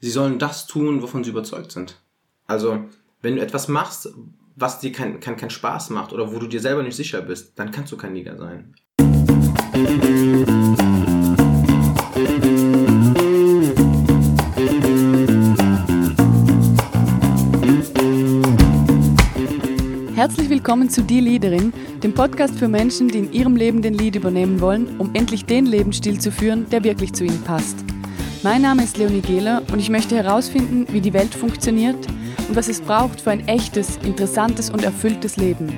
sie sollen das tun, wovon sie überzeugt sind. Also, wenn du etwas machst, was dir keinen kein, kein Spaß macht oder wo du dir selber nicht sicher bist, dann kannst du kein Leader sein. Herzlich willkommen zu Die Leaderin, dem Podcast für Menschen, die in ihrem Leben den Lead übernehmen wollen, um endlich den Lebensstil zu führen, der wirklich zu ihnen passt. Mein Name ist Leonie Gehler und ich möchte herausfinden, wie die Welt funktioniert und was es braucht für ein echtes, interessantes und erfülltes Leben.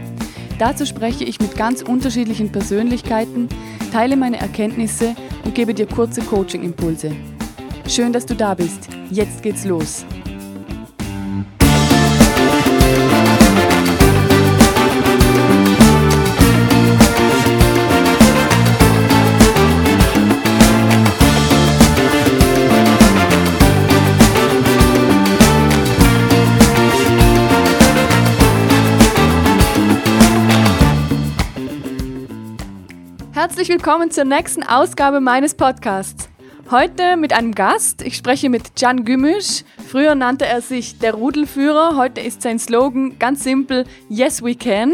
Dazu spreche ich mit ganz unterschiedlichen Persönlichkeiten, teile meine Erkenntnisse und gebe dir kurze Coaching-Impulse. Schön, dass du da bist. Jetzt geht's los. Herzlich willkommen zur nächsten Ausgabe meines Podcasts. Heute mit einem Gast. Ich spreche mit Can Gümüsch. Früher nannte er sich der Rudelführer. Heute ist sein Slogan ganz simpel: Yes, we can.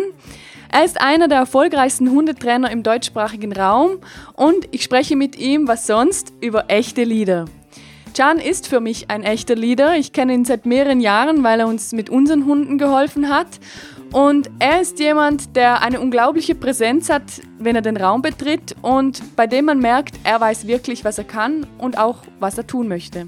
Er ist einer der erfolgreichsten Hundetrainer im deutschsprachigen Raum und ich spreche mit ihm, was sonst, über echte Lieder. Can ist für mich ein echter Leader. Ich kenne ihn seit mehreren Jahren, weil er uns mit unseren Hunden geholfen hat. Und er ist jemand, der eine unglaubliche Präsenz hat, wenn er den Raum betritt und bei dem man merkt, er weiß wirklich, was er kann und auch, was er tun möchte.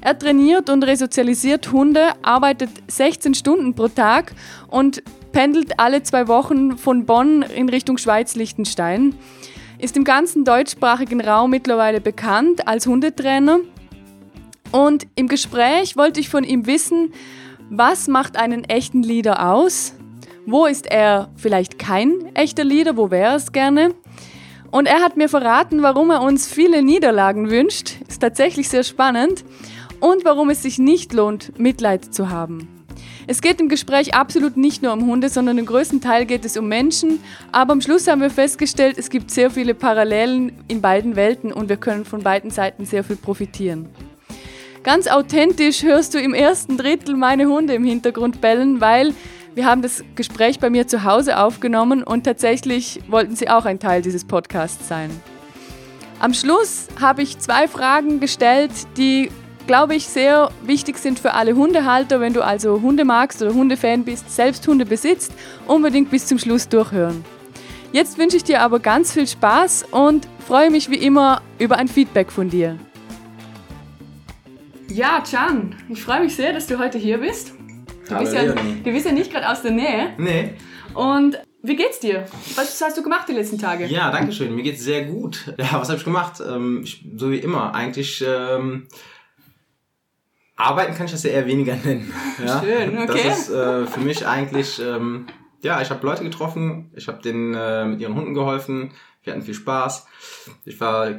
Er trainiert und resozialisiert Hunde, arbeitet 16 Stunden pro Tag und pendelt alle zwei Wochen von Bonn in Richtung Schweiz-Liechtenstein. Ist im ganzen deutschsprachigen Raum mittlerweile bekannt als Hundetrainer. Und im Gespräch wollte ich von ihm wissen, was macht einen echten Leader aus? Wo ist er vielleicht kein echter Leader? Wo wäre es gerne? Und er hat mir verraten, warum er uns viele Niederlagen wünscht. Ist tatsächlich sehr spannend. Und warum es sich nicht lohnt, Mitleid zu haben. Es geht im Gespräch absolut nicht nur um Hunde, sondern im größten Teil geht es um Menschen. Aber am Schluss haben wir festgestellt, es gibt sehr viele Parallelen in beiden Welten und wir können von beiden Seiten sehr viel profitieren. Ganz authentisch hörst du im ersten Drittel meine Hunde im Hintergrund bellen, weil wir haben das Gespräch bei mir zu Hause aufgenommen und tatsächlich wollten sie auch ein Teil dieses Podcasts sein. Am Schluss habe ich zwei Fragen gestellt, die, glaube ich, sehr wichtig sind für alle Hundehalter. Wenn du also Hunde magst oder Hundefan bist, selbst Hunde besitzt, unbedingt bis zum Schluss durchhören. Jetzt wünsche ich dir aber ganz viel Spaß und freue mich wie immer über ein Feedback von dir. Ja, Can, ich freue mich sehr, dass du heute hier bist. Du, Hallo, bist, ja, du bist ja nicht gerade aus der Nähe. Nee. Und wie geht's dir? Was hast du gemacht die letzten Tage? Ja, danke schön. Mir geht's sehr gut. Ja, was habe ich gemacht? Ähm, ich, so wie immer. Eigentlich ähm, arbeiten kann ich das ja eher weniger nennen. Ja? Schön, okay. Das ist äh, für mich eigentlich, ähm, ja, ich habe Leute getroffen, ich habe denen äh, mit ihren Hunden geholfen, wir hatten viel Spaß. Ich war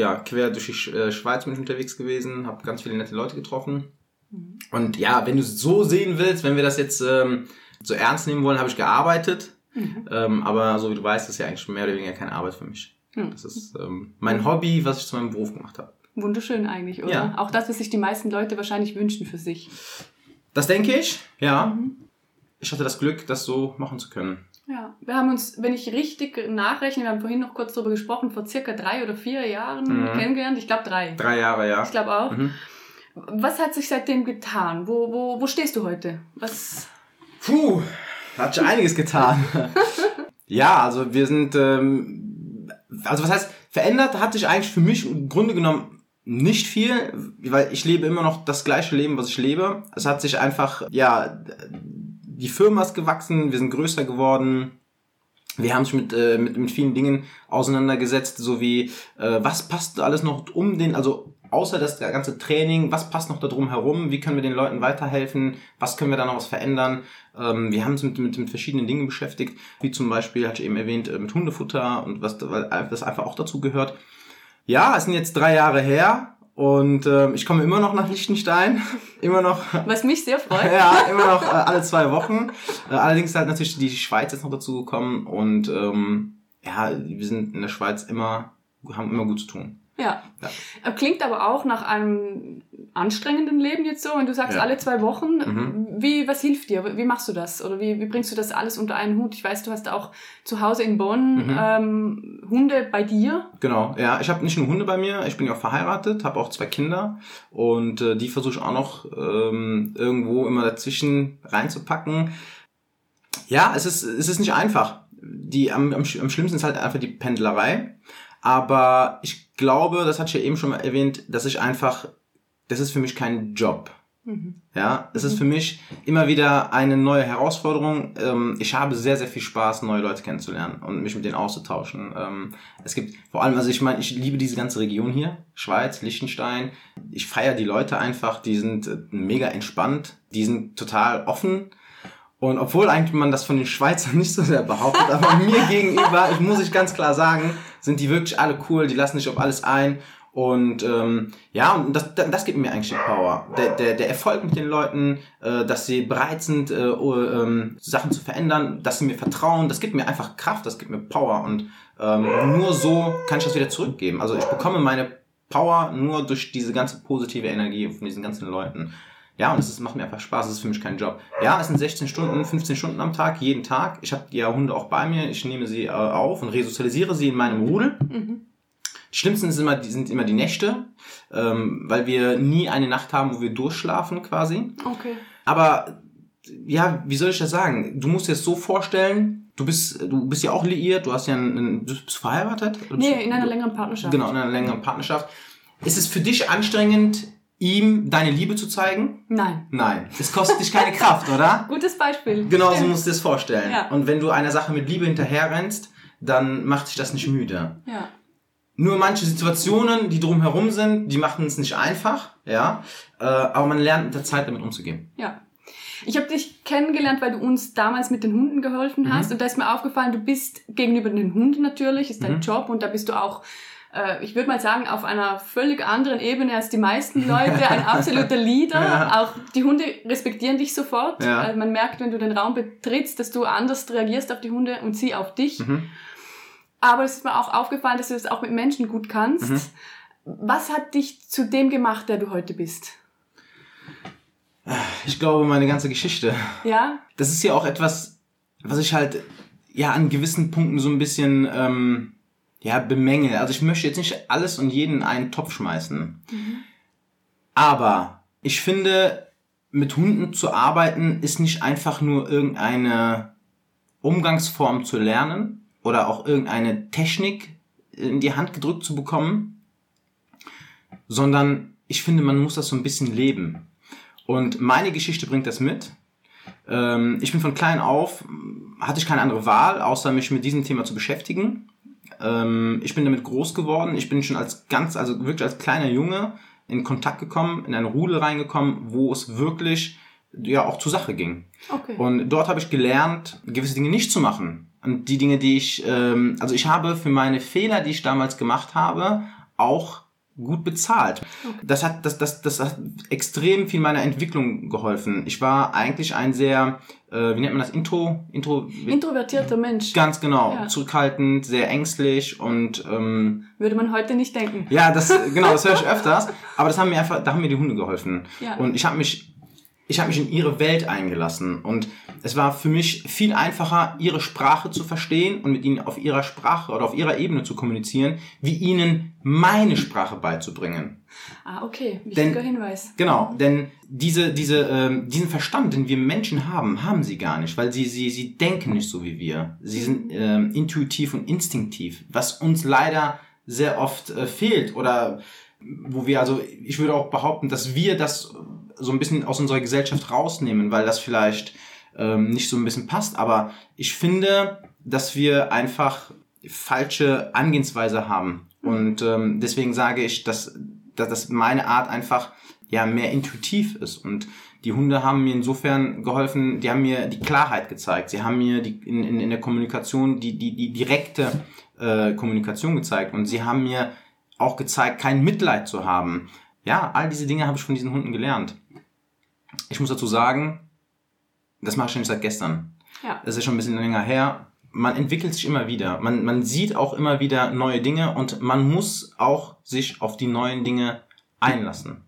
ja quer durch die äh, Schweiz bin ich unterwegs gewesen, habe ganz viele nette Leute getroffen. Und ja, wenn du es so sehen willst, wenn wir das jetzt ähm, so ernst nehmen wollen, habe ich gearbeitet. Ähm, aber so wie du weißt, ist ja eigentlich mehr oder weniger keine Arbeit für mich. Hm. Das ist ähm, mein Hobby, was ich zu meinem Beruf gemacht habe. Wunderschön eigentlich, oder? Ja. Auch das, was sich die meisten Leute wahrscheinlich wünschen für sich. Das denke ich, ja. Ich hatte das Glück, das so machen zu können. Ja, wir haben uns, wenn ich richtig nachrechne, wir haben vorhin noch kurz darüber gesprochen, vor circa drei oder vier Jahren Mhm. kennengelernt. Ich glaube drei. Drei Jahre, ja. Ich glaube auch. Mhm. Was hat sich seitdem getan? Wo, wo, wo stehst du heute? Was? Puh, hat schon einiges getan. ja, also wir sind, ähm, also was heißt, verändert hat sich eigentlich für mich im Grunde genommen nicht viel, weil ich lebe immer noch das gleiche Leben, was ich lebe. Es hat sich einfach, ja, die Firma ist gewachsen, wir sind größer geworden. Wir haben uns mit, äh, mit, mit vielen Dingen auseinandergesetzt, so wie, äh, was passt alles noch um den, also außer das ganze Training, was passt noch da drum herum, wie können wir den Leuten weiterhelfen, was können wir da noch was verändern. Ähm, wir haben uns mit, mit, mit verschiedenen Dingen beschäftigt, wie zum Beispiel, hatte ich eben erwähnt, äh, mit Hundefutter und was weil das einfach auch dazu gehört. Ja, es sind jetzt drei Jahre her und ähm, ich komme immer noch nach Liechtenstein, immer noch Was mich sehr freut. ja, immer noch äh, alle zwei Wochen. Äh, allerdings ist halt natürlich die Schweiz jetzt noch dazu gekommen und ähm, ja, wir sind in der Schweiz immer, haben immer gut zu tun. Ja. Ja. Klingt aber auch nach einem anstrengenden Leben jetzt so, wenn du sagst Ja. alle zwei Wochen, Mhm. wie, was hilft dir? Wie machst du das? Oder wie, wie bringst du das alles unter einen Hut? Ich weiß, du hast auch zu Hause in Bonn Mhm. ähm, Hunde bei dir. Genau, ja, ich habe nicht nur Hunde bei mir, ich bin ja auch verheiratet, habe auch zwei Kinder und äh, die versuche ich auch noch ähm, irgendwo immer dazwischen reinzupacken. Ja, es ist, es ist nicht einfach. Die, am, am, am schlimmsten ist halt einfach die Pendlerei. Aber ich glaube, das hatte ich ja eben schon mal erwähnt, dass ich einfach, das ist für mich kein Job. Ja, es ist für mich immer wieder eine neue Herausforderung. Ähm, ich habe sehr, sehr viel Spaß, neue Leute kennenzulernen und mich mit denen auszutauschen. Ähm, es gibt vor allem, also ich meine, ich liebe diese ganze Region hier, Schweiz, Liechtenstein. Ich feiere die Leute einfach, die sind äh, mega entspannt, die sind total offen. Und obwohl eigentlich man das von den Schweizern nicht so sehr behauptet, aber mir gegenüber, ich muss ich ganz klar sagen, sind die wirklich alle cool, die lassen sich auf alles ein. Und ähm, ja, und das, das gibt mir eigentlich Power. Der, der, der Erfolg mit den Leuten, äh, dass sie bereit sind, äh, ähm, Sachen zu verändern, dass sie mir vertrauen, das gibt mir einfach Kraft, das gibt mir Power. Und ähm, nur so kann ich das wieder zurückgeben. Also ich bekomme meine Power nur durch diese ganze positive Energie von diesen ganzen Leuten. Ja, und es macht mir einfach Spaß, es ist für mich kein Job. Ja, es sind 16 Stunden, 15 Stunden am Tag, jeden Tag. Ich habe die Hunde auch bei mir, ich nehme sie äh, auf und resozialisiere sie in meinem Rudel. Mhm. Die schlimmsten sind immer, die sind immer die Nächte, ähm, weil wir nie eine Nacht haben, wo wir durchschlafen quasi. Okay. Aber ja, wie soll ich das sagen? Du musst dir das so vorstellen, du bist, du bist ja auch liiert, du hast ja einen, du bist verheiratet? Oder Nee, du- in einer längeren Partnerschaft. Genau, in einer längeren Partnerschaft. Ist es für dich anstrengend, ihm deine Liebe zu zeigen? Nein. Nein. Es kostet dich keine Kraft, oder? Gutes Beispiel. Genau so musst du dir das vorstellen. Ja. Und wenn du einer Sache mit Liebe hinterherrennst, dann macht dich das nicht müde. Ja. Nur manche Situationen, die drumherum sind, die machen es nicht einfach, ja. Äh, aber man lernt mit der Zeit damit umzugehen. Ja. Ich habe dich kennengelernt, weil du uns damals mit den Hunden geholfen Mhm. hast. Und da ist mir aufgefallen, du bist gegenüber den Hunden natürlich, ist dein Mhm. Job. Und da bist du auch, äh, ich würde mal sagen, auf einer völlig anderen Ebene als die meisten Leute. Ein absoluter Leader. Ja. Auch die Hunde respektieren dich sofort. Ja. Also man merkt, wenn du den Raum betrittst, dass du anders reagierst auf die Hunde und sie auf dich. Mhm. Aber es ist mir auch aufgefallen, dass du das auch mit Menschen gut kannst. Mhm. Was hat dich zu dem gemacht, der du heute bist? Ich glaube, meine ganze Geschichte. Ja? Das ist ja auch etwas, was ich halt ja an gewissen Punkten so ein bisschen ähm, ja bemängel. Also ich möchte jetzt nicht alles und jeden in einen Topf schmeißen. Aber ich finde, mit Hunden zu arbeiten ist nicht einfach nur irgendeine Umgangsform zu lernen oder auch irgendeine Technik in die Hand gedrückt zu bekommen, sondern ich finde, man muss das so ein bisschen leben. Und meine Geschichte bringt das mit. Ähm, ich bin von klein auf, hatte ich keine andere Wahl, außer mich mit diesem Thema zu beschäftigen. Ähm, ich bin damit groß geworden. Ich bin schon als ganz, also wirklich als kleiner Junge in Kontakt gekommen, in eine Rudel reingekommen, wo es wirklich ja auch zur Sache ging. Okay. Und dort habe ich gelernt, gewisse Dinge nicht zu machen. Und die Dinge, die ich, ähm, also ich habe für meine Fehler, die ich damals gemacht habe, auch gut bezahlt. Das hat, das, das, das hat extrem viel meiner Entwicklung geholfen. Ich war eigentlich ein sehr, äh, wie nennt man das, Intro, Intro, Introvertierter Mensch. ganz genau, Ja. zurückhaltend, sehr ängstlich und ähm, Würde man heute nicht denken. ja, das genau, das höre ich öfters, aber das haben mir einfach, da haben mir die Hunde geholfen. Ja. Und ich habe mich ich habe mich in ihre Welt eingelassen und es war für mich viel einfacher, ihre Sprache zu verstehen und mit ihnen auf ihrer Sprache oder auf ihrer Ebene zu kommunizieren, wie ihnen meine Sprache beizubringen. Ah, okay. Wichtiger Hinweis. Genau, denn diese, diese, ähm, diesen Verstand, den wir Menschen haben, haben sie gar nicht, weil sie, sie, sie denken nicht so wie wir. Sie sind ähm, intuitiv und instinktiv, was uns leider sehr oft äh, fehlt oder wo wir, also ich würde auch behaupten, dass wir das so ein bisschen aus unserer Gesellschaft rausnehmen, weil das vielleicht ähm, nicht so ein bisschen passt, aber ich finde, dass wir einfach falsche Angehensweise haben. Und ähm, deswegen sage ich, dass, dass, dass meine Art einfach ja mehr intuitiv ist. Und die Hunde haben mir insofern geholfen, die haben mir die Klarheit gezeigt, sie haben mir die, in, in, in der Kommunikation die, die, die direkte äh, Kommunikation gezeigt. Und sie haben mir auch gezeigt, kein Mitleid zu haben. Ja, all diese Dinge habe ich von diesen Hunden gelernt. Ich muss dazu sagen, das mache ich schon seit gestern. Ja. Das ist schon ein bisschen länger her. Man entwickelt sich immer wieder. Man, man sieht auch immer wieder neue Dinge und man muss auch sich auf die neuen Dinge einlassen.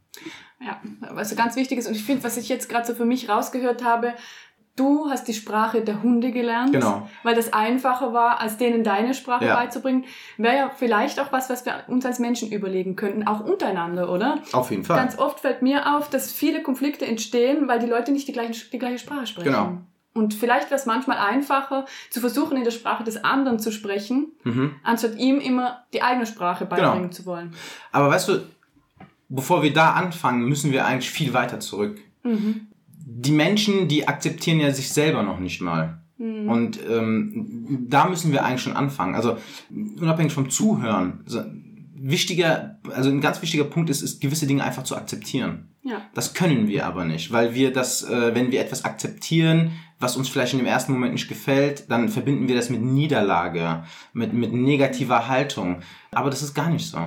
Ja, was ganz wichtig ist und ich finde, was ich jetzt gerade so für mich rausgehört habe, du hast die Sprache der Hunde gelernt, Genau. weil das einfacher war, als denen deine Sprache Ja. beizubringen. Wäre ja vielleicht auch was, was wir uns als Menschen überlegen könnten, auch untereinander, oder? Auf jeden Fall. Ganz oft fällt mir auf, dass viele Konflikte entstehen, weil die Leute nicht die gleiche, die gleiche Sprache sprechen. Genau. Und vielleicht wäre es manchmal einfacher, zu versuchen, in der Sprache des anderen zu sprechen, mhm. anstatt ihm immer die eigene Sprache beibringen zu wollen. Aber weißt du, bevor wir da anfangen, müssen wir eigentlich viel weiter zurück. Mhm. Die Menschen, die akzeptieren ja sich selber noch nicht mal. Mhm. Und ähm, da müssen wir eigentlich schon anfangen. Also unabhängig vom Zuhören. So, wichtiger, also ein ganz wichtiger Punkt ist, ist gewisse Dinge einfach zu akzeptieren. Ja. Das können wir aber nicht, weil wir das, äh, wenn wir etwas akzeptieren, was uns vielleicht in dem ersten Moment nicht gefällt, dann verbinden wir das mit Niederlage, mit, mit negativer Haltung. Aber das ist gar nicht so.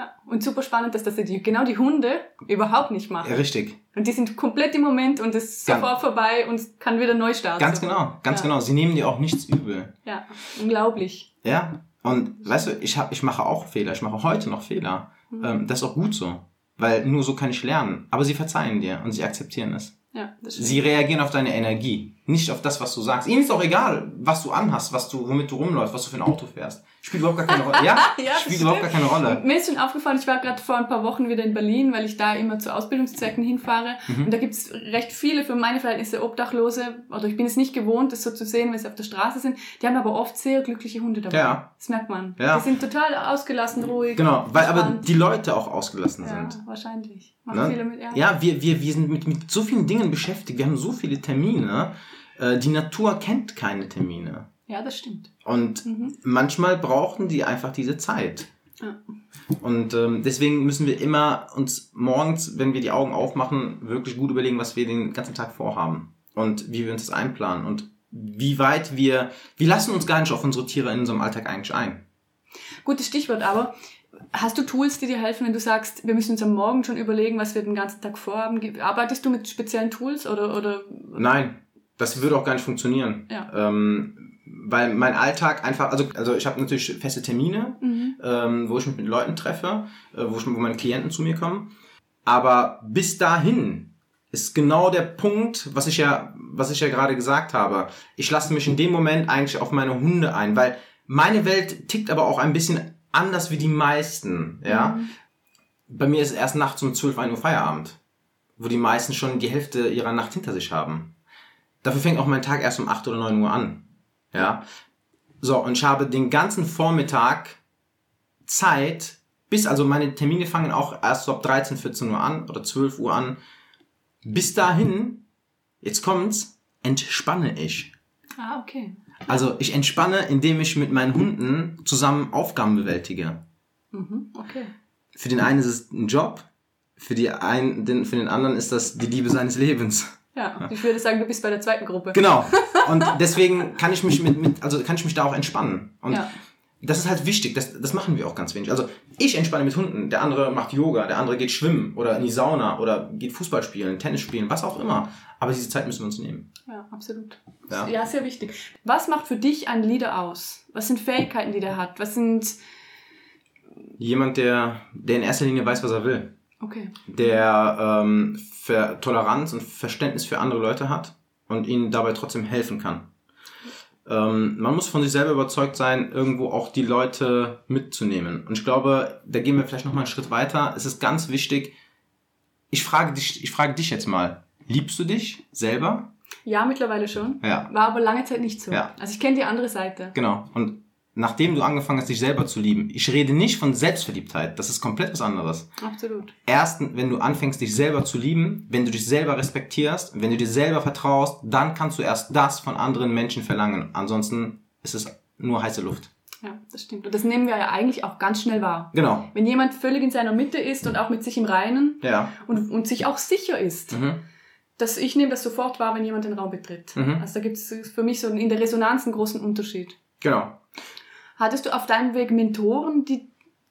Ja. Und super spannend, dass das die, genau die Hunde überhaupt nicht machen. Ja, richtig. Und die sind komplett im Moment und es ist sofort vorbei und kann wieder neu starten. Ganz genau, ganz ja. genau. Sie nehmen dir auch nichts übel. Ja, unglaublich. Ja. Und weißt du, ich, hab, ich mache auch Fehler. Ich mache heute noch Fehler. Ähm, das ist auch gut so. Weil nur so kann ich lernen. Aber sie verzeihen dir und sie akzeptieren es. Ja, das stimmt. Sie reagieren auf deine Energie, nicht auf das, was du sagst. Ihnen ist auch egal, was du anhast, was du, womit du rumläufst, was du für ein Auto fährst. Spielt überhaupt gar keine Rolle. Ja, Ja, spielt überhaupt gar keine Rolle. Mir ist schon aufgefallen, ich war gerade vor ein paar Wochen wieder in Berlin, weil ich da immer zu Ausbildungszwecken hinfahre. Mhm. Und da gibt's recht viele für meine Verhältnisse Obdachlose, oder ich bin es nicht gewohnt, das so zu sehen, wenn sie auf der Straße sind. Die haben aber oft sehr glückliche Hunde dabei. Ja. Das merkt man. Ja. Die sind total ausgelassen, ruhig. Genau, weil aber die Leute auch ausgelassen Ja, sind. wahrscheinlich. Machen viele Ne? mit, ja. Ja, wir, wir, wir sind mit, mit so vielen Dingen beschäftigt. Wir haben so viele Termine. Äh, Die Natur kennt keine Termine. Ja, das stimmt. Und Mhm. manchmal brauchen die einfach diese Zeit. Ja. Und ähm, deswegen müssen wir immer uns morgens, wenn wir die Augen aufmachen, wirklich gut überlegen, was wir den ganzen Tag vorhaben und wie wir uns das einplanen und wie weit wir, wir lassen uns gar nicht auf unsere Tiere in unserem Alltag eigentlich ein. Gutes Stichwort, aber hast du Tools, die dir helfen, wenn du sagst, wir müssen uns am Morgen schon überlegen, was wir den ganzen Tag vorhaben? Arbeitest du mit speziellen Tools oder, oder Nein, das würde auch gar nicht funktionieren. Ja. Ähm, weil mein Alltag einfach, also, also ich habe natürlich feste Termine, Mhm. ähm, wo ich mich mit Leuten treffe, äh, wo, ich, wo meine Klienten zu mir kommen. Aber bis dahin ist genau der Punkt, was ich ja, was ich ja gerade gesagt habe. Ich lasse mich in dem Moment eigentlich auf meine Hunde ein, weil meine Welt tickt aber auch ein bisschen anders wie die meisten, ja. Mhm. Bei mir ist es erst nachts um 12, 1 Uhr Feierabend, wo die meisten schon die Hälfte ihrer Nacht hinter sich haben. Dafür fängt auch mein Tag erst um 8 oder 9 Uhr an, ja. So, und ich habe den ganzen Vormittag Zeit, bis, also meine Termine fangen auch erst ab 13, 14 Uhr an oder 12 Uhr an. Bis dahin, jetzt kommt's, entspanne ich. Ah, okay. Also ich entspanne, indem ich mit meinen Hunden zusammen Aufgaben bewältige. Mhm, okay. Für den einen ist es ein Job, für, die einen, den, für den anderen ist das die Liebe seines Lebens. Ja, ich würde sagen, du bist bei der zweiten Gruppe. Genau. Und deswegen kann ich mich mit, mit also kann ich mich da auch entspannen. Und Ja. das ist halt wichtig, das, das machen wir auch ganz wenig. Also ich entspanne mit Hunden, der andere macht Yoga, der andere geht schwimmen oder in die Sauna oder geht Fußball spielen, Tennis spielen, was auch immer. Aber diese Zeit müssen wir uns nehmen. Ja, absolut. Ja. Ja. sehr wichtig. Was macht für dich einen Leader aus? Was sind Fähigkeiten, die der hat? Was sind. Jemand, der, der in erster Linie weiß, was er will. Okay. der ähm, Toleranz und Verständnis für andere Leute hat und ihnen dabei trotzdem helfen kann. Ähm, man muss von sich selber überzeugt sein, irgendwo auch die Leute mitzunehmen. Und ich glaube, da gehen wir vielleicht noch mal einen Schritt weiter. Es ist ganz wichtig. Ich frage dich, ich frage dich jetzt mal: Liebst du dich selber? Ja, mittlerweile schon. Ja. War aber lange Zeit nicht so. Ja. Also ich kenne die andere Seite. Genau. Und nachdem du angefangen hast, dich selber zu lieben, ich rede nicht von Selbstverliebtheit. Das ist komplett was anderes. Absolut. erst, wenn du anfängst, dich selber zu lieben, wenn du dich selber respektierst, wenn du dir selber vertraust, dann kannst du erst das von anderen Menschen verlangen. Ansonsten ist es nur heiße Luft. Ja, das stimmt. Und das nehmen wir ja eigentlich auch ganz schnell wahr. Genau. Wenn jemand völlig in seiner Mitte ist und auch mit sich im Reinen Ja. und, und sich auch sicher ist, Mhm. dass ich nehme das sofort wahr, wenn jemand den Raum betritt. Mhm. Also da gibt es für mich so in der Resonanz einen großen Unterschied. Genau. Hattest du auf deinem Weg Mentoren, die,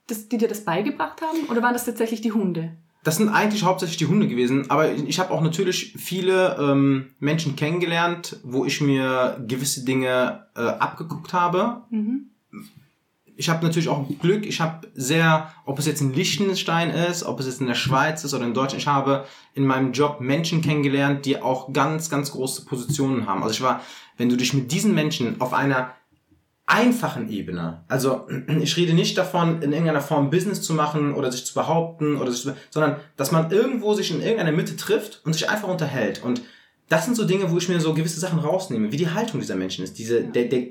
das, die dir das beigebracht haben? Oder waren das tatsächlich die Hunde? Das sind eigentlich hauptsächlich die Hunde gewesen, aber ich habe auch natürlich viele ähm, Menschen kennengelernt, wo ich mir gewisse Dinge äh, abgeguckt habe. Mhm. ich habe natürlich auch Glück. Ich habe sehr, ob es jetzt in Liechtenstein ist, ob es jetzt in der Schweiz ist oder in Deutschland, ich habe in meinem Job Menschen kennengelernt, die auch ganz, ganz große Positionen haben. Also ich war, wenn du dich mit diesen Menschen auf einer einfachen Ebene. Also ich rede nicht davon, in irgendeiner Form Business zu machen oder sich zu behaupten oder sich zu, sondern dass man irgendwo sich in irgendeiner Mitte trifft und sich einfach unterhält. Und das sind so Dinge, wo ich mir so gewisse Sachen rausnehme, wie die Haltung dieser Menschen ist, diese der der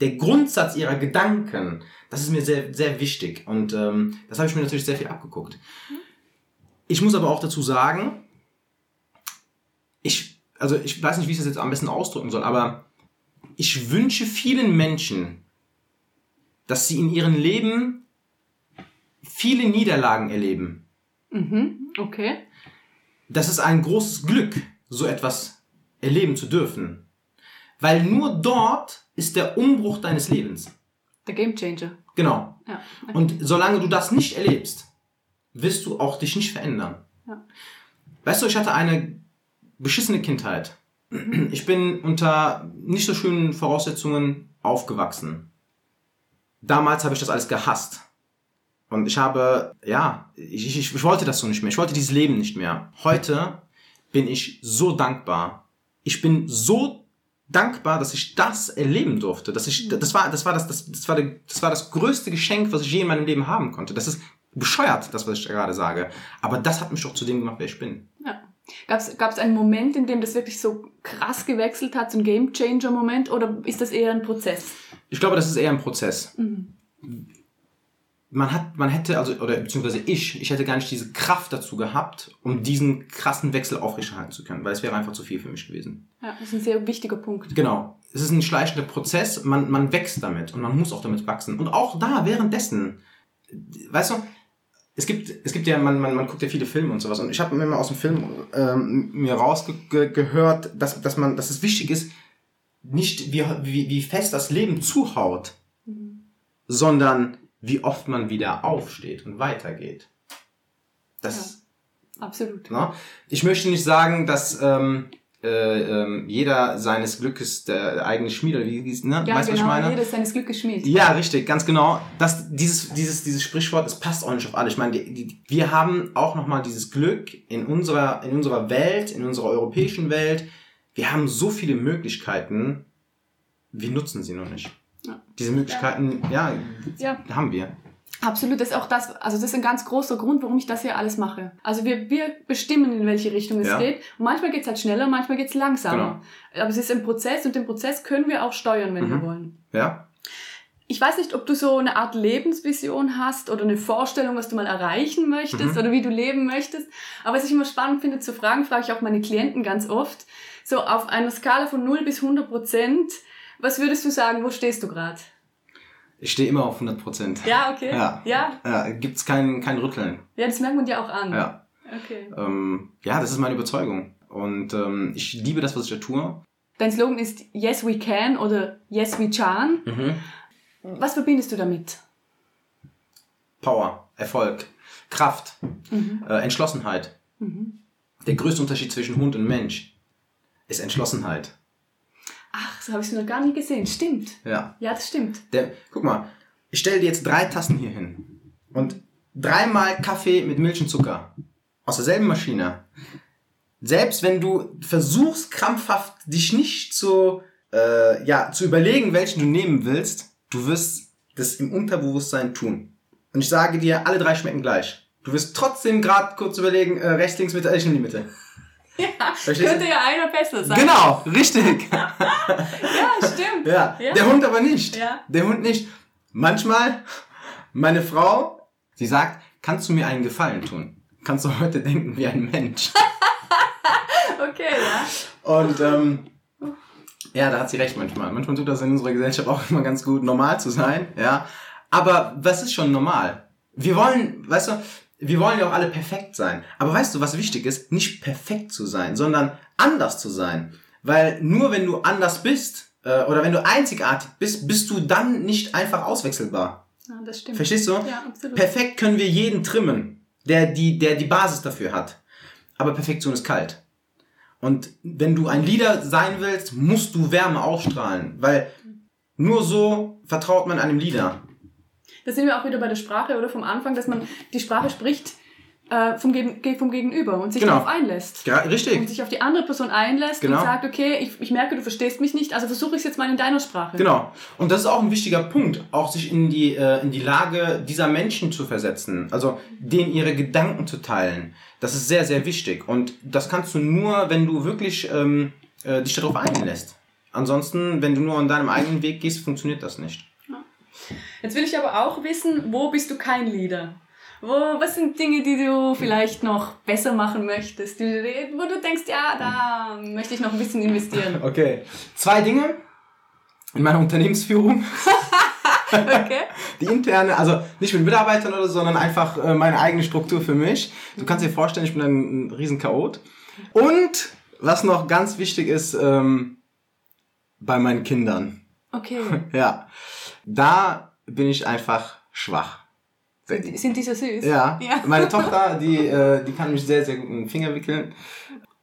der Grundsatz ihrer Gedanken. Das ist mir sehr sehr wichtig und ähm, das habe ich mir natürlich sehr viel abgeguckt. Ich muss aber auch dazu sagen, ich also ich weiß nicht, wie ich das jetzt am besten ausdrücken soll, aber ich wünsche vielen Menschen, dass sie in ihrem Leben viele Niederlagen erleben. Mhm, okay. Das ist ein großes Glück, so etwas erleben zu dürfen. Weil nur dort ist der Umbruch deines Lebens. Der Game Changer. Genau. Ja. Und solange du das nicht erlebst, wirst du auch dich nicht verändern. Ja. Weißt du, ich hatte eine beschissene Kindheit. Ich bin unter nicht so schönen Voraussetzungen aufgewachsen. Damals habe ich das alles gehasst. Und ich habe, ja, ich, ich, ich wollte das so nicht mehr. Ich wollte dieses Leben nicht mehr. Heute bin ich so dankbar. Ich bin so dankbar, dass ich das erleben durfte. Dass ich, das war, das war das, das, das war, der, das war das größte Geschenk, was ich je in meinem Leben haben konnte. Das ist bescheuert, das, was ich gerade sage. Aber das hat mich doch zu dem gemacht, wer ich bin. Ja. Gab es einen Moment, in dem das wirklich so krass gewechselt hat, so ein Game Changer Moment, oder ist das eher ein Prozess? Ich glaube, das ist eher ein Prozess. Man hat, man hätte, also, oder beziehungsweise ich, ich hätte gar nicht diese Kraft dazu gehabt, um diesen krassen Wechsel aufrechterhalten zu können, weil es wäre einfach zu viel für mich gewesen. Ja, das ist ein sehr wichtiger Punkt. Genau. Es ist ein schleichender Prozess, man, man wächst damit und man muss auch damit wachsen. Und auch da, währenddessen, weißt du, es gibt, es gibt ja, man, man, man guckt ja viele Filme und sowas. Und ich habe mir mal aus dem Film ähm, mir rausgehört, dass, dass man, dass es wichtig ist, nicht wie, wie, wie fest das Leben zuhaut, sondern wie oft man wieder aufsteht und weitergeht. Das, Absolut. ne? Ich möchte nicht sagen, dass ähm, äh, ähm, jeder seines Glückes der eigene Schmied oder wie, wie ne? Ja, weißt du, was ich genau, meine? jeder ist seines Glückes Schmied. Ja, richtig, ganz genau. Das, dieses, dieses, dieses Sprichwort, es passt auch nicht auf alle. Ich meine, die, die, wir haben auch nochmal dieses Glück in unserer, in unserer Welt, in unserer europäischen Welt. Wir haben so viele Möglichkeiten, wir nutzen sie noch nicht. Ja. Diese Möglichkeiten, ja, Ja. haben wir. Absolut, das ist auch das, also das ist ein ganz großer Grund, warum ich das hier alles mache. Also wir, wir bestimmen, in welche Richtung es Ja. geht. Und manchmal geht's halt schneller, manchmal geht's langsamer. Aber es ist ein Prozess und den Prozess können wir auch steuern, wenn wir Mhm. wollen. Ja? Ich weiß nicht, ob du so eine Art Lebensvision hast oder eine Vorstellung, was du mal erreichen möchtest Mhm. oder wie du leben möchtest. Aber was ich immer spannend finde zu fragen, frage ich auch meine Klienten ganz oft, so auf einer Skala von 0 bis 100 Prozent, was würdest du sagen, wo stehst du gerade? Ich stehe immer auf 100 Prozent. Ja, okay. Ja. ja. Ja, gibt's kein, kein Rütteln. Ja, das merkt man dir auch an. Ja. Okay. Ähm, ja, das ist meine Überzeugung. Und ähm, ich liebe das, was ich da tue. Dein Slogan ist Yes we can oder Yes we can. Mhm. Was verbindest du damit? Power, Erfolg, Kraft, äh, Entschlossenheit. Der größte Unterschied zwischen Hund und Mensch ist Entschlossenheit. Ach, so habe ich es noch gar nie gesehen. Stimmt. Ja. Ja, das stimmt. Der, guck mal, ich stelle dir jetzt drei Tassen hier hin und dreimal Kaffee mit Milch und Zucker aus derselben Maschine. Selbst wenn du versuchst krampfhaft dich nicht zu äh, ja zu überlegen, welchen du nehmen willst, du wirst das im Unterbewusstsein tun. Und ich sage dir, alle drei schmecken gleich. Du wirst trotzdem gerade kurz überlegen, äh, rechts, links, Mitte, ich in die Mitte. Ja, Verstehst du? könnte ja einer besser sein. Genau, richtig. Ja, stimmt. Ja, Ja. der Hund aber nicht. Ja. Der Hund nicht. Manchmal, meine Frau, sie sagt, kannst du mir einen Gefallen tun? Kannst du heute denken wie ein Mensch? Okay, ja. Und ähm, ja, da hat sie recht manchmal. Manchmal tut das in unserer Gesellschaft auch immer ganz gut, normal zu sein. Ja, aber was ist schon normal? Wir wollen, weißt du, wir wollen ja auch alle perfekt sein. Aber weißt du, was wichtig ist? Nicht perfekt zu sein, sondern anders zu sein. Weil nur wenn du anders bist äh, oder wenn du einzigartig bist, bist du dann nicht einfach auswechselbar. ja das stimmt. Verstehst du? Ja, absolut. Perfekt können wir jeden trimmen, der die, der die Basis dafür hat. Aber Perfektion ist kalt. Und wenn du ein Leader sein willst, musst du Wärme ausstrahlen, weil nur so vertraut man einem Leader. Da sind wir auch wieder bei der Sprache oder vom Anfang, dass man die Sprache spricht äh, vom, Ge vom Gegenüber und sich Genau. darauf einlässt. Ja, richtig. Und sich auf die andere Person einlässt Genau. und sagt, okay, ich, ich merke, du verstehst mich nicht, also versuche ich es jetzt mal in deiner Sprache. Genau. Und das ist auch ein wichtiger Punkt, auch sich in die, äh, in die Lage dieser Menschen zu versetzen, also denen ihre Gedanken zu teilen. Das ist sehr, sehr wichtig. Und das kannst du nur, wenn du wirklich ähm, äh, dich darauf einlässt. Ansonsten, wenn du nur an deinem eigenen Weg gehst, funktioniert das nicht. Jetzt will ich aber auch wissen, wo bist du kein Leader? Wo, was sind Dinge, die du vielleicht noch besser machen möchtest, die, wo du denkst, ja, da möchte ich noch ein bisschen investieren. Okay. Zwei Dinge in meiner Unternehmensführung. Okay? Die interne, also nicht mit Mitarbeitern oder so, sondern einfach äh, meine eigene Struktur für mich. Du kannst dir vorstellen, ich bin ein, ein riesen Chaot. Und was noch ganz wichtig ist, ähm, bei meinen Kindern. Okay. Ja. Da bin ich einfach schwach. Sind die so süß? Ja. Ja. Meine Tochter, die, äh, die kann mich sehr, sehr gut in den Finger wickeln.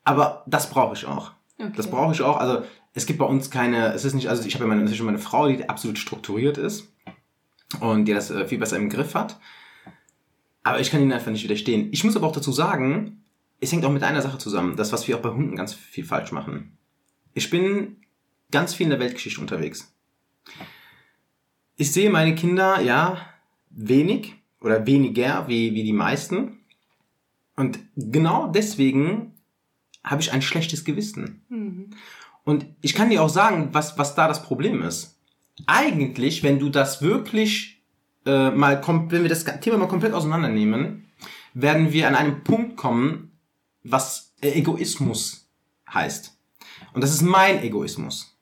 Aber das brauche ich auch. Okay. Das brauche ich auch. Also es gibt bei uns keine, es ist nicht, also ich habe ja meine, natürlich meine Frau, die absolut strukturiert ist und die das äh, viel besser im Griff hat. Aber ich kann ihnen einfach nicht widerstehen. Ich muss aber auch dazu sagen, es hängt auch mit einer Sache zusammen. Das, was wir auch bei Hunden ganz viel falsch machen. Ich bin ganz viel in der Weltgeschichte unterwegs. Ich sehe meine Kinder, ja, wenig oder weniger wie, wie die meisten. Und genau deswegen habe ich ein schlechtes Gewissen. Mhm. Und ich kann dir auch sagen, was, was da das Problem ist. Eigentlich, wenn du das wirklich äh, mal, wenn wir das Thema mal komplett auseinandernehmen, werden wir an einem Punkt kommen, was äh, Egoismus heißt. Und das ist mein Egoismus.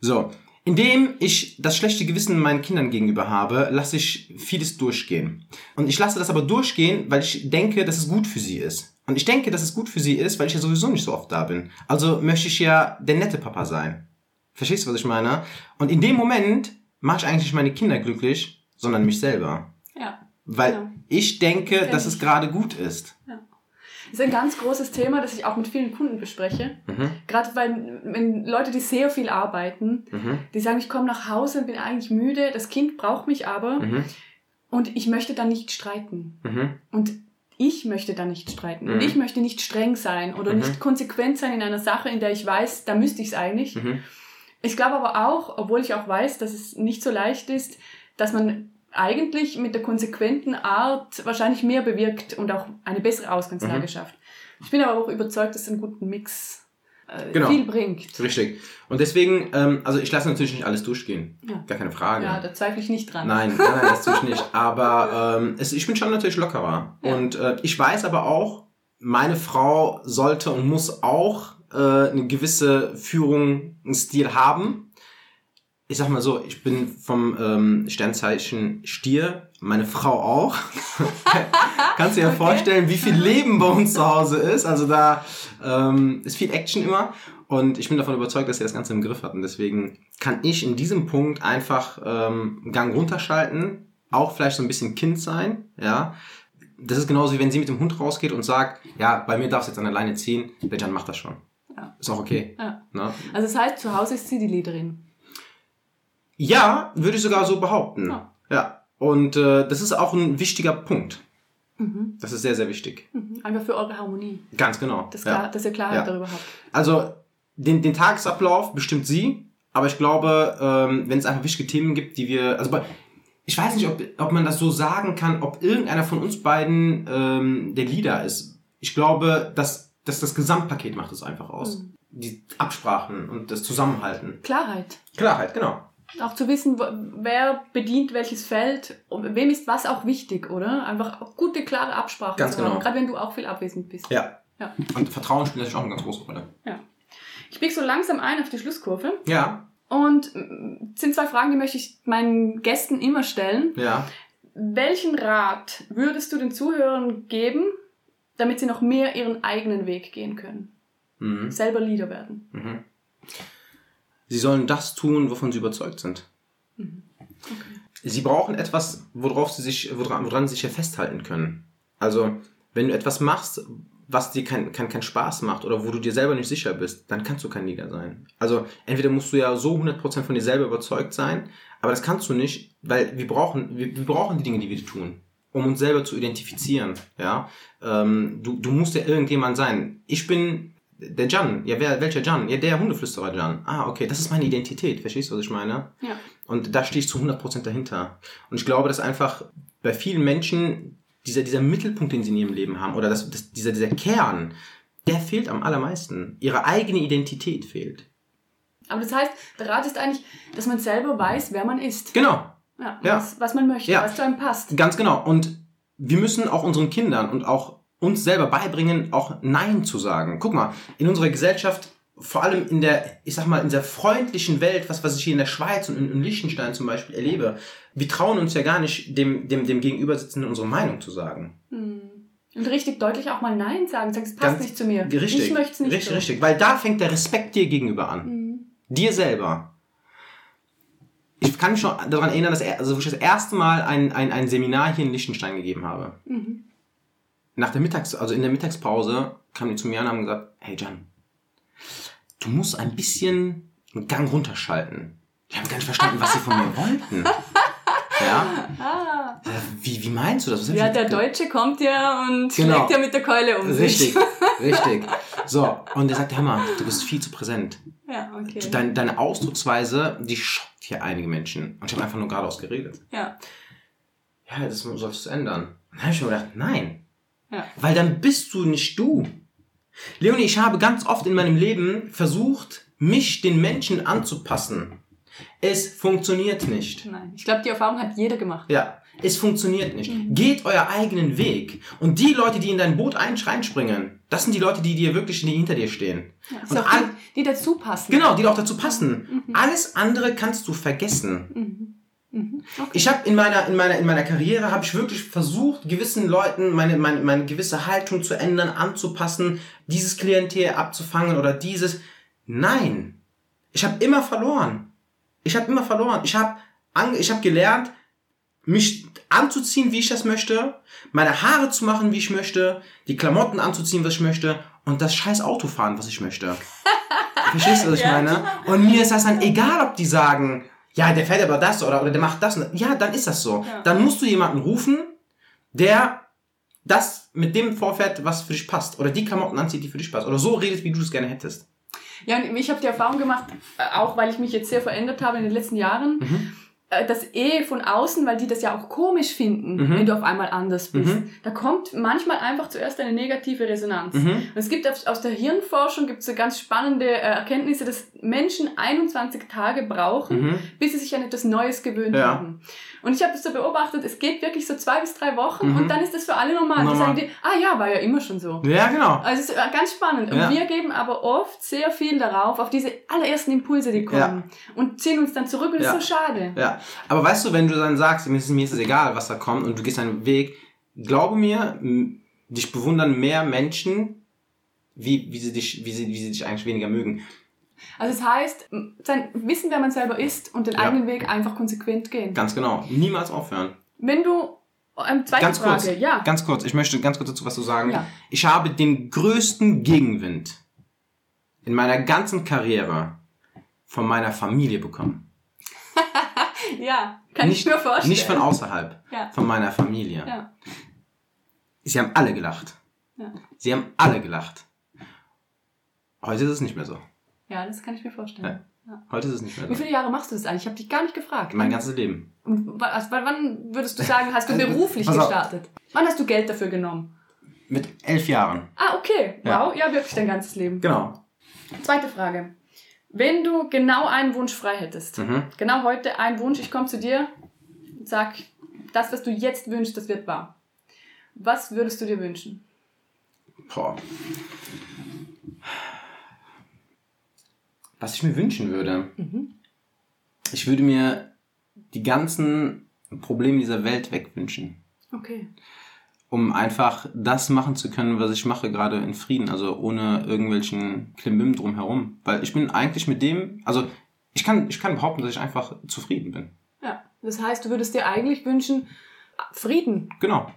So, indem ich das schlechte Gewissen meinen Kindern gegenüber habe, lasse ich vieles durchgehen. Und ich lasse das aber durchgehen, weil ich denke, dass es gut für sie ist. Und ich denke, dass es gut für sie ist, weil ich ja sowieso nicht so oft da bin. Also möchte ich ja der nette Papa sein. Verstehst du, was ich meine? Und in dem Moment mache ich eigentlich nicht meine Kinder glücklich, sondern mich selber. Ja. Weil Genau. ich denke, dass es gerade gut ist. Das ist ein ganz großes Thema, das ich auch mit vielen Kunden bespreche. Mhm. Gerade weil wenn Leute, die sehr viel arbeiten, Mhm. die sagen, ich komme nach Hause und bin eigentlich müde, das Kind braucht mich aber Mhm. und ich möchte dann nicht streiten. Mhm. Und ich möchte dann nicht streiten. Und Mhm. ich möchte nicht streng sein oder Mhm. nicht konsequent sein in einer Sache, in der ich weiß, da müsste ich es eigentlich. Ich glaube aber auch, obwohl ich auch weiß, dass es nicht so leicht ist, dass man eigentlich mit der konsequenten Art wahrscheinlich mehr bewirkt und auch eine bessere Ausgangslage Mhm. schafft. Ich bin aber auch überzeugt, dass es einen guten Mix äh, Genau. viel bringt. Richtig. Und deswegen, ähm, also ich lasse natürlich nicht alles durchgehen. Ja. Gar keine Frage. Ja, da zweifle ich nicht dran. Nein, nein, nein, das tue ich nicht. Aber ähm, es, ich bin schon natürlich lockerer. Ja. Und äh, ich weiß aber auch, meine Frau sollte und muss auch äh, eine gewisse Führung, einen Stil haben. Ich sag mal so, ich bin vom ähm, Sternzeichen Stier, meine Frau auch. Kannst dir ja Okay. vorstellen, wie viel Leben bei uns zu Hause ist. Also da ähm, ist viel Action immer. Und ich bin davon überzeugt, dass sie das Ganze im Griff hat. Und deswegen kann ich in diesem Punkt einfach ähm, einen Gang runterschalten, auch vielleicht so ein bisschen Kind sein, ja. Das ist genauso wie wenn sie mit dem Hund rausgeht und sagt, ja, bei mir darfst du jetzt an der Leine ziehen, der Jan macht das schon. Ja. Ist auch okay. Ja. Ne? Also das heißt, zu Hause ist sie die Leaderin. Ja, würde ich sogar so behaupten. Ja. Ja. Und äh, das ist auch ein wichtiger Punkt. Mhm. Das ist sehr, sehr wichtig. Mhm. Einfach für eure Harmonie. Ganz genau. Dass, ja. klar, dass ihr Klarheit Ja. darüber habt. Also den, den Tagesablauf bestimmt sie, aber ich glaube, ähm, wenn es einfach wichtige Themen gibt, die wir, also bei, ich weiß nicht, ob, ob man das so sagen kann, ob irgendeiner von uns beiden ähm, der Leader ist. Ich glaube, dass, dass das Gesamtpaket macht es einfach aus. Mhm. Die Absprachen und das Zusammenhalten. Klarheit. Klarheit, genau. Auch zu wissen, wer bedient welches Feld und wem ist was auch wichtig, oder? Einfach gute, klare Absprachen Ganz zu haben. genau. Gerade wenn du auch viel abwesend bist. Ja. Ja. Und Vertrauen spielt natürlich auch eine ganz große Rolle. Ich biege so langsam ein auf die Schlusskurve. Ja, Und mm, es sind zwei Fragen, die möchte ich meinen Gästen immer stellen. ja. Welchen Rat würdest du den Zuhörern geben, damit sie noch mehr ihren eigenen Weg gehen können? Mhm. Selber Leader werden. Mhm. Sie sollen das tun, wovon sie überzeugt sind. Sie brauchen etwas, worauf sie sich, woran, woran sie sich ja festhalten können. Also, wenn du etwas machst, was dir keinen kein, kein Spaß macht oder wo du dir selber nicht sicher bist, dann kannst du kein Leader sein. Also, entweder musst du ja so 100% von dir selber überzeugt sein, Aber das kannst du nicht, weil wir brauchen, wir, wir brauchen die Dinge, die wir tun, um uns selber zu identifizieren. Ja, ähm, du, du musst ja irgendjemand sein. Ich bin der Jan. Ja, wer, welcher Jan? Ja, der Hundeflüsterer Jan. Ah, okay, das ist meine Identität. Verstehst du, was ich meine? Ja. Und da stehe ich zu 100% dahinter. Und ich glaube, dass einfach bei vielen Menschen dieser, dieser Mittelpunkt, den sie in ihrem Leben haben, oder das, das, dieser, dieser Kern, der fehlt am allermeisten. Ihre eigene Identität fehlt. Aber das heißt, der Rat ist eigentlich, dass man selber weiß, wer man ist. Genau. Ja, Ja. Was, was man möchte, Ja. was zu einem passt. Ganz genau. Und wir müssen auch unseren Kindern und auch uns selber beibringen, auch Nein zu sagen. Guck mal, in unserer Gesellschaft, vor allem in der, ich sag mal, in der freundlichen Welt, was, was ich hier in der Schweiz und in, in Liechtenstein zum Beispiel erlebe, wir trauen uns ja gar nicht, dem, dem, dem Gegenübersitzenden unsere Meinung zu sagen. Und richtig deutlich auch mal Nein sagen. Sagen, es passt Ganz- nicht zu mir. Richtig. Ich möchte es nicht Richtig, so. richtig. Weil da fängt der Respekt dir gegenüber an. Mhm. Dir selber. Ich kann mich schon daran erinnern, dass er, also wo ich das erste Mal ein, ein, ein Seminar hier in Liechtenstein gegeben habe. Mhm. Nach der Mittags, also in der Mittagspause kamen die zu mir und haben gesagt, hey Jan, du musst ein bisschen einen Gang runterschalten. Ich habe gar nicht verstanden, was sie von mir wollten. Ja? Ah. Äh, Wie, wie meinst du das? Ja, der Deutsche kommt ja und Genau. schlägt ja mit der Keule um Richtig, sich. richtig. So, und er sagt, hör mal, du bist viel zu präsent. Ja, okay. Deine, deine Ausdrucksweise, die schockt hier einige Menschen. Und ich habe einfach nur geradeaus geredet. Ja. Ja, das sollst du ändern. Und dann habe ich mir gedacht, nein. Ja. Weil dann bist du nicht du. Leonie, ich habe ganz oft in meinem Leben versucht, mich den Menschen anzupassen. Es funktioniert nicht. Nein. Ich glaube, die Erfahrung hat jeder gemacht. Ja, es funktioniert nicht. Mhm. Geht euer eigenen Weg. Und die Leute, die in dein Boot ein- reinspringen, das sind die Leute, die dir wirklich hinter dir stehen. Ja, all- die, die dazu passen. Genau, die auch dazu passen. Alles andere kannst du vergessen. Mhm. Mhm. Okay. Ich habe in meiner in meiner in meiner Karriere habe ich wirklich versucht, gewissen Leuten meine, meine meine gewisse Haltung zu ändern, anzupassen, dieses Klientel abzufangen oder dieses. Nein, ich habe immer verloren. Ich habe immer verloren. Ich habe ich habe gelernt, mich anzuziehen, wie ich das möchte, meine Haare zu machen, wie ich möchte, die Klamotten anzuziehen, was ich möchte und das scheiß Auto fahren, was ich möchte. Verstehst du, was ich Ja, meine? Und mir ist das dann egal, ob die sagen, ja, der fährt aber das oder, oder der macht das. Ja, dann ist das so. Ja. Dann musst du jemanden rufen, der das mit dem vorfährt, was für dich passt. Oder die Klamotten anzieht, die für dich passt. Oder so redet, wie du es gerne hättest. Ja, und ich habe die Erfahrung gemacht, äh, auch weil ich mich jetzt sehr verändert habe in den letzten Jahren, Mhm. Äh, dass eh von außen, weil die das ja auch komisch finden, Mhm. wenn du auf einmal anders bist, Mhm. da kommt manchmal einfach zuerst eine negative Resonanz. Mhm. Und es gibt aus der Hirnforschung gibt es so ganz spannende äh, Erkenntnisse, dass Menschen 21 Tage brauchen, Mhm. bis sie sich an etwas Neues gewöhnt Ja. haben. Und ich habe das so beobachtet, es geht wirklich so zwei bis drei Wochen Mhm. und dann ist das für alle normal. Die Normal. sagen die, ah ja, war ja immer schon so. Ja, genau. Also es ist äh, ganz spannend. Und Ja. wir geben aber oft sehr viel darauf, auf diese allerersten Impulse, die kommen. Und ziehen uns dann zurück und Ja. ist so schade. Ja. Aber weißt du, wenn du dann sagst, mir ist, mir ist es egal, was da kommt und du gehst deinen Weg, glaube mir, dich bewundern mehr Menschen, wie, wie, sie dich, wie, sie, wie sie dich eigentlich weniger mögen. Also es heißt, sein, wissen, wer man selber ist und den Ja. eigenen Weg einfach konsequent gehen. Ganz genau. Niemals aufhören. Wenn du, ähm, zweite Ganz Frage, kurz. ja. Ganz kurz. Ich möchte ganz kurz dazu was zu sagen. Ja. Ich habe den größten Gegenwind in meiner ganzen Karriere von meiner Familie bekommen. Ja, kann ich mir vorstellen. Nicht von außerhalb. Ja. Von meiner Familie. Ja. Sie haben alle gelacht. Ja. Sie haben alle gelacht. Heute ist es nicht mehr so. Ja, das kann ich mir vorstellen. Heute ist es nicht mehr Wie viele Jahre machst du das eigentlich? Ich habe dich gar nicht gefragt. Mein ganzes Leben. Und also, wann- würdest du sagen, hast du Also, beruflich gestartet? Wann hast du Geld dafür genommen? Mit elf Jahren. Ah, okay. Ja. Wow, ja, wirklich dein ganzes Leben. Genau. Zweite Frage. Wenn du genau einen Wunsch frei hättest, Mhm. genau heute einen Wunsch, ich komme zu dir und sag, das, was du jetzt wünschst, das wird wahr. Was würdest du dir wünschen? Boah. Was ich mir wünschen würde. Mhm. Ich würde mir die ganzen Probleme dieser Welt wegwünschen. Okay. Um einfach das machen zu können, was ich mache, gerade in Frieden, also ohne irgendwelchen Klimbim drumherum. Weil ich bin eigentlich mit dem, also ich kann, ich kann behaupten, dass ich einfach zufrieden bin. Ja, das heißt, du würdest dir eigentlich wünschen, Frieden. Genau.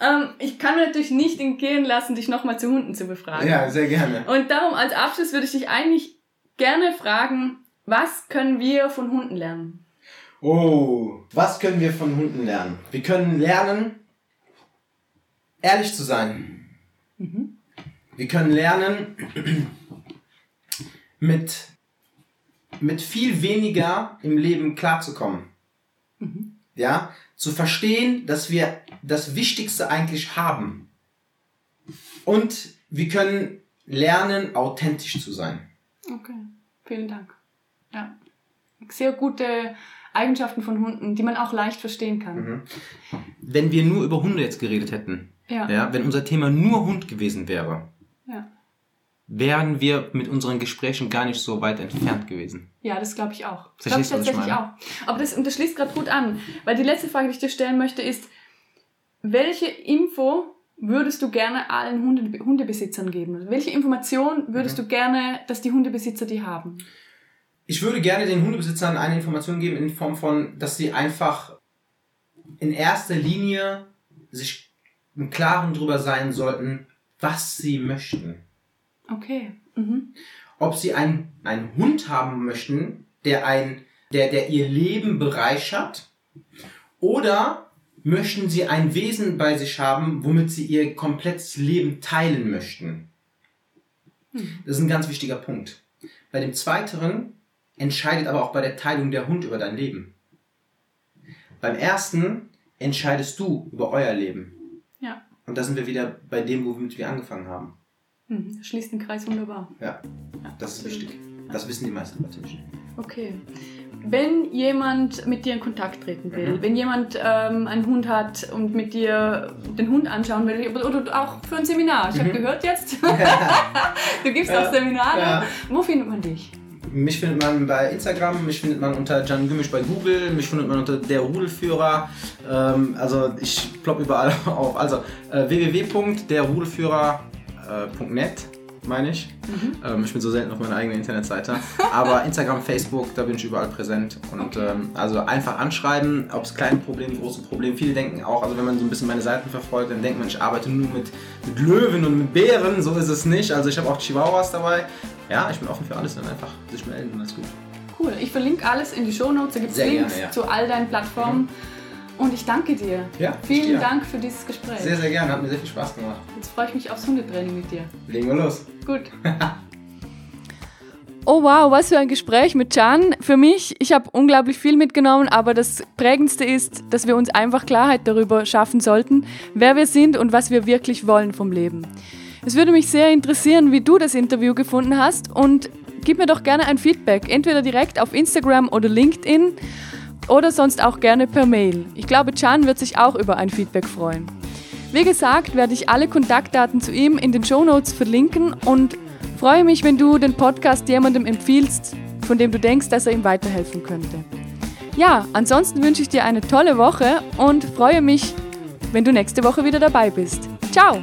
Ähm, ich kann mir natürlich nicht entgehen lassen, dich nochmal zu Hunden zu befragen. sehr gerne. Und darum als Abschluss würde ich dich eigentlich gerne fragen, was können wir von Hunden lernen? Oh, was können wir von Hunden lernen? Wir können lernen, ehrlich zu sein. Wir können lernen, mit, mit viel weniger im Leben klarzukommen. Ja, zu verstehen, dass wir das Wichtigste eigentlich haben. Und wir können lernen, authentisch zu sein. Okay, vielen Dank. Ja. Sehr gute Eigenschaften von Hunden, die man auch leicht verstehen kann. Wenn wir nur über Hunde jetzt geredet hätten, Ja. ja, wenn unser Thema nur Hund gewesen wäre, Ja. wären wir mit unseren Gesprächen gar nicht so weit entfernt gewesen. Ja, das glaube ich auch. Das glaube ich ich tatsächlich meine? auch. Aber das, und das schließt gerade gut an, weil die letzte Frage, die ich dir stellen möchte, ist, welche Info würdest du gerne allen Hunde, Hundebesitzern geben? Welche Information würdest Mhm. du gerne, dass die Hundebesitzer die haben? Ich würde gerne den Hundebesitzern eine Information geben in Form von, dass sie einfach in erster Linie sich im Klaren darüber sein sollten, was sie möchten. Okay. Mhm. Ob sie einen, einen Hund haben möchten, der, ein, der, der ihr Leben bereichert, oder möchten sie ein Wesen bei sich haben, womit sie ihr komplettes Leben teilen möchten. Das ist ein ganz wichtiger Punkt. Bei dem Zweiteren entscheidet aber auch bei der Teilung der Hund über dein Leben. Beim ersten entscheidest du über euer Leben. Ja. Und da sind wir wieder bei dem, womit wir angefangen haben. Mhm. Das schließt den Kreis wunderbar. Ja, das ist wichtig. Das wissen die meisten Leute nicht. Okay. Wenn jemand mit dir in Kontakt treten will, Mhm. wenn jemand ähm, einen Hund hat und mit dir den Hund anschauen will, oder, auch für ein Seminar, ich habe Mhm. gehört jetzt, du gibst Ja. auch Seminare, Ja. wo findet man dich? Mich findet man bei Instagram, mich findet man unter Jan Gümmisch bei Google, mich findet man unter der Rudelführer. Ähm, also ich plopp überall auf. Also äh, www.derrudelführer.net meine ich. Ähm, ich bin so selten auf meiner eigenen Internetseite. Aber Instagram, Facebook, da bin ich überall präsent. Und ähm, also einfach anschreiben, ob es kleine Probleme, große Probleme. Viele denken auch, also wenn man so ein bisschen meine Seiten verfolgt, dann denkt man, ich arbeite nur mit, mit Löwen und mit Bären. So ist es nicht. Also ich habe auch Chihuahuas dabei. Ja, ich bin offen für alles. Dann einfach sich melden und alles gut. Cool, ich verlinke alles in die Shownotes, da gibt es Links gerne, ja. zu all deinen Plattformen. Und ich danke dir. Ja, Vielen dir. Dank für dieses Gespräch. Sehr, sehr gerne. Hat mir sehr viel Spaß gemacht. Jetzt freue ich mich aufs Hundetraining mit dir. Legen wir los. Gut. Oh wow, was für ein Gespräch mit Can. Für mich, ich habe unglaublich viel mitgenommen, aber das Prägendste ist, dass wir uns einfach Klarheit darüber schaffen sollten, wer wir sind und was wir wirklich wollen vom Leben. Es würde mich sehr interessieren, wie du das Interview gefunden hast und gib mir doch gerne ein Feedback, entweder direkt auf Instagram oder LinkedIn oder sonst auch gerne per Mail. Ich glaube, Can wird sich auch über ein Feedback freuen. Wie gesagt, werde ich alle Kontaktdaten zu ihm in den Shownotes verlinken und freue mich, wenn du den Podcast jemandem empfiehlst, von dem du denkst, dass er ihm weiterhelfen könnte. Ja, ansonsten wünsche ich dir eine tolle Woche und freue mich, wenn du nächste Woche wieder dabei bist. Ciao!